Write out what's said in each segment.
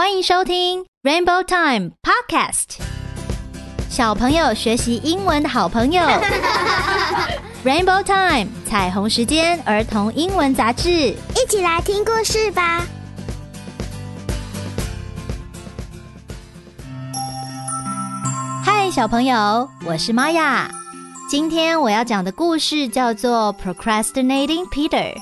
欢迎收听 Rainbow Time Podcast，小朋友学习英文的好朋友。Rainbow Time 彩虹时间儿童英文杂志，一起来听故事吧。嗨，小朋友，我是玛雅。今天我要讲的故事叫做 Procrastinating Peter。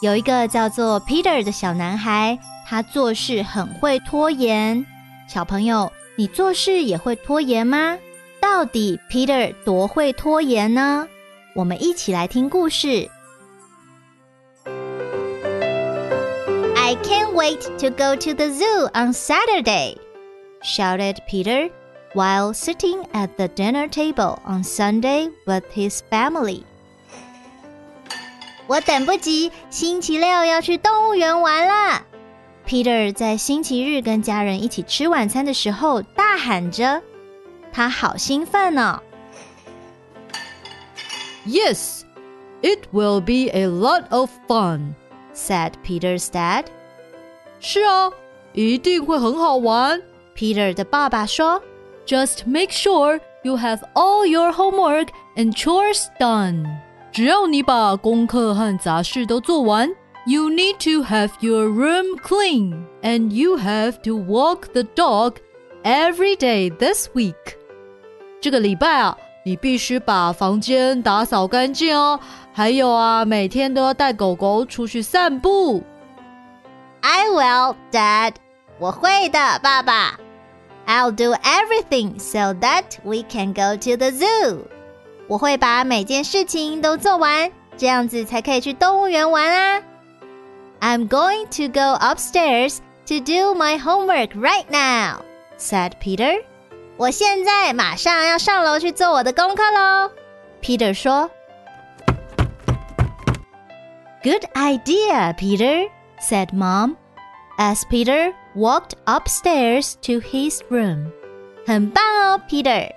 有一个叫做 Peter 的小男孩。他做事很会拖延，小朋友，你做事也会拖延吗？到底 Peter 多会拖延呢？我们一起来听故事。I can't wait to go to the zoo on Saturday, shouted Peter while sitting at the dinner table on Sunday with his family. 我等不及，星期六要去动物园玩了。 Peter 在星期日跟家人一起吃晚餐的时候，大喊着：“他好兴奋哦！”Yes, it will be a lot of fun," said Peter's dad. 是啊，一定会很好玩。Peter 的爸爸说：“Just make sure you have all your homework and chores done. 只要你把功课和杂事都做完。” You need to have your room clean and you have to walk the dog every day this week. 这个礼拜啊，你必须把房间打扫干净哦。还有啊，每天都要带狗狗出去散步。I will, Dad. 我会的，爸爸。I'll do everything so that we can go to the zoo. 我会把每件事情都做完，这样子才可以去动物园玩啊。 I'm going to go upstairs to do my homework right now," said Peter. 我现在马上要上楼去做我的功课喽。Peter 说。Good idea, Peter, said Mom, as Peter walked upstairs to his room. 很棒哦，Peter。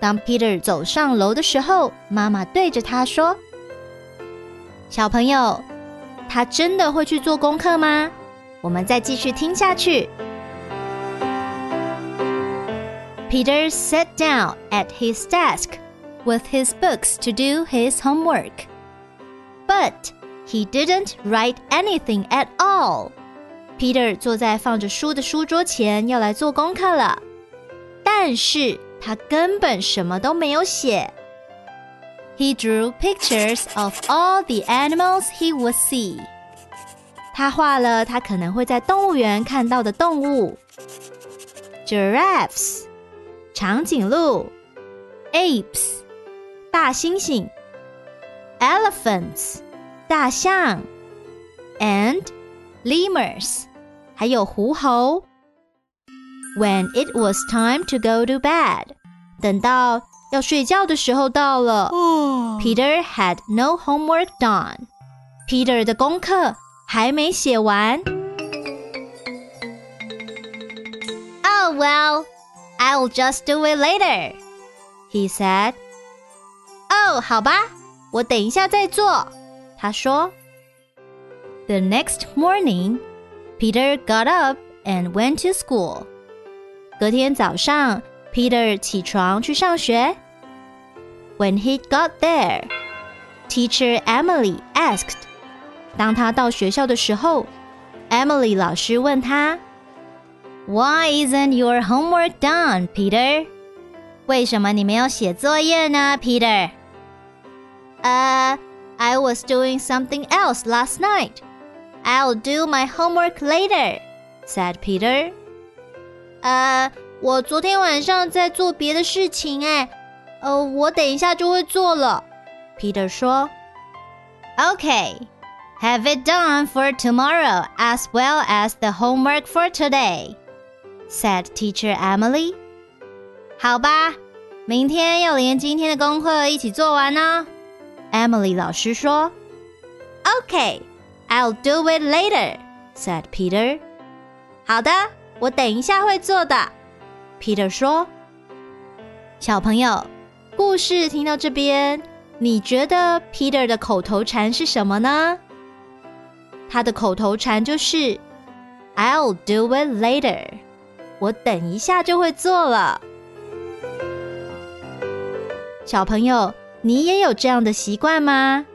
当 Peter 走上楼的时候，妈妈对着他说：“小朋友， 他真的会去做功课吗？我们再继续听下去。Peter sat down at his desk with his books to do his homework. But he didn't write anything at all. Peter 坐在放着书的书桌前，要来做功课了。但是他根本什么都没有写。 he drew pictures of all the animals he would see. 他画了他可能会在动物园看到的动物：giraffes 长颈鹿，apes 大猩猩，elephants 大象，and lemurs 还有狐猴。When it was time to go to bed，等到要睡觉的时候到了。 Peter had no homework done. Peter 的功课还没写完。Oh well, I'll just do it later, he said. 哦，好吧，我等一下再做。他说。The next morning, Peter got up and went to school. 隔天早上。Peter 起床去上学。 When he got there, teacher Emily asked. 当他到学校的时候，Emily 老师问他：“Why isn't your homework done, Peter？” 为什么你没有写作业呢，Peter？呃、uh,，I was doing something else last night. I'll do my homework later," said Peter. 呃、uh,。我昨天晚上在做别的事情，哎， 呃，我等一下就会做了。Peter 说：“Okay, have it done for tomorrow as well as the homework for today,” said Teacher Emily. 好吧，明天要连今天的功课一起做完呢。Emily 老师说：“Okay, I'll do it later,” said Peter. 好的，我等一下会做的。Peter 说：“小朋友， 故事听到这边，你觉得 Peter 的口头禅是什么呢？他的口头禅就是 ‘I'll do it later’。我等一下就会做了。小朋友，你也有这样的习惯吗？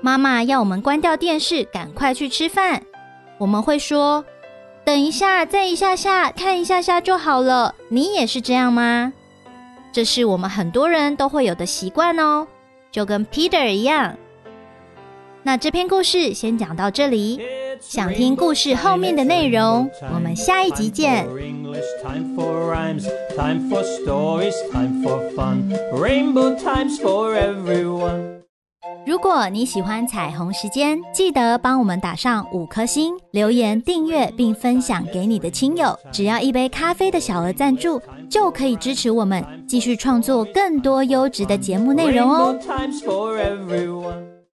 妈妈要我们关掉电视，赶快去吃饭。我们会说：“等一下，再一下下，看一下下就好了。”你也是这样吗？这是我们很多人都会有的习惯哦，就跟 Peter 一样。那这篇故事先讲到这里。想听故事后面的内容，我们下一集见。如果你喜欢彩虹时间，记得帮我们打上五颗星，留言订阅并分享给你的亲友。只要一杯咖啡的小额赞助，就可以支持我们继续创作更多优质的节目内容哦。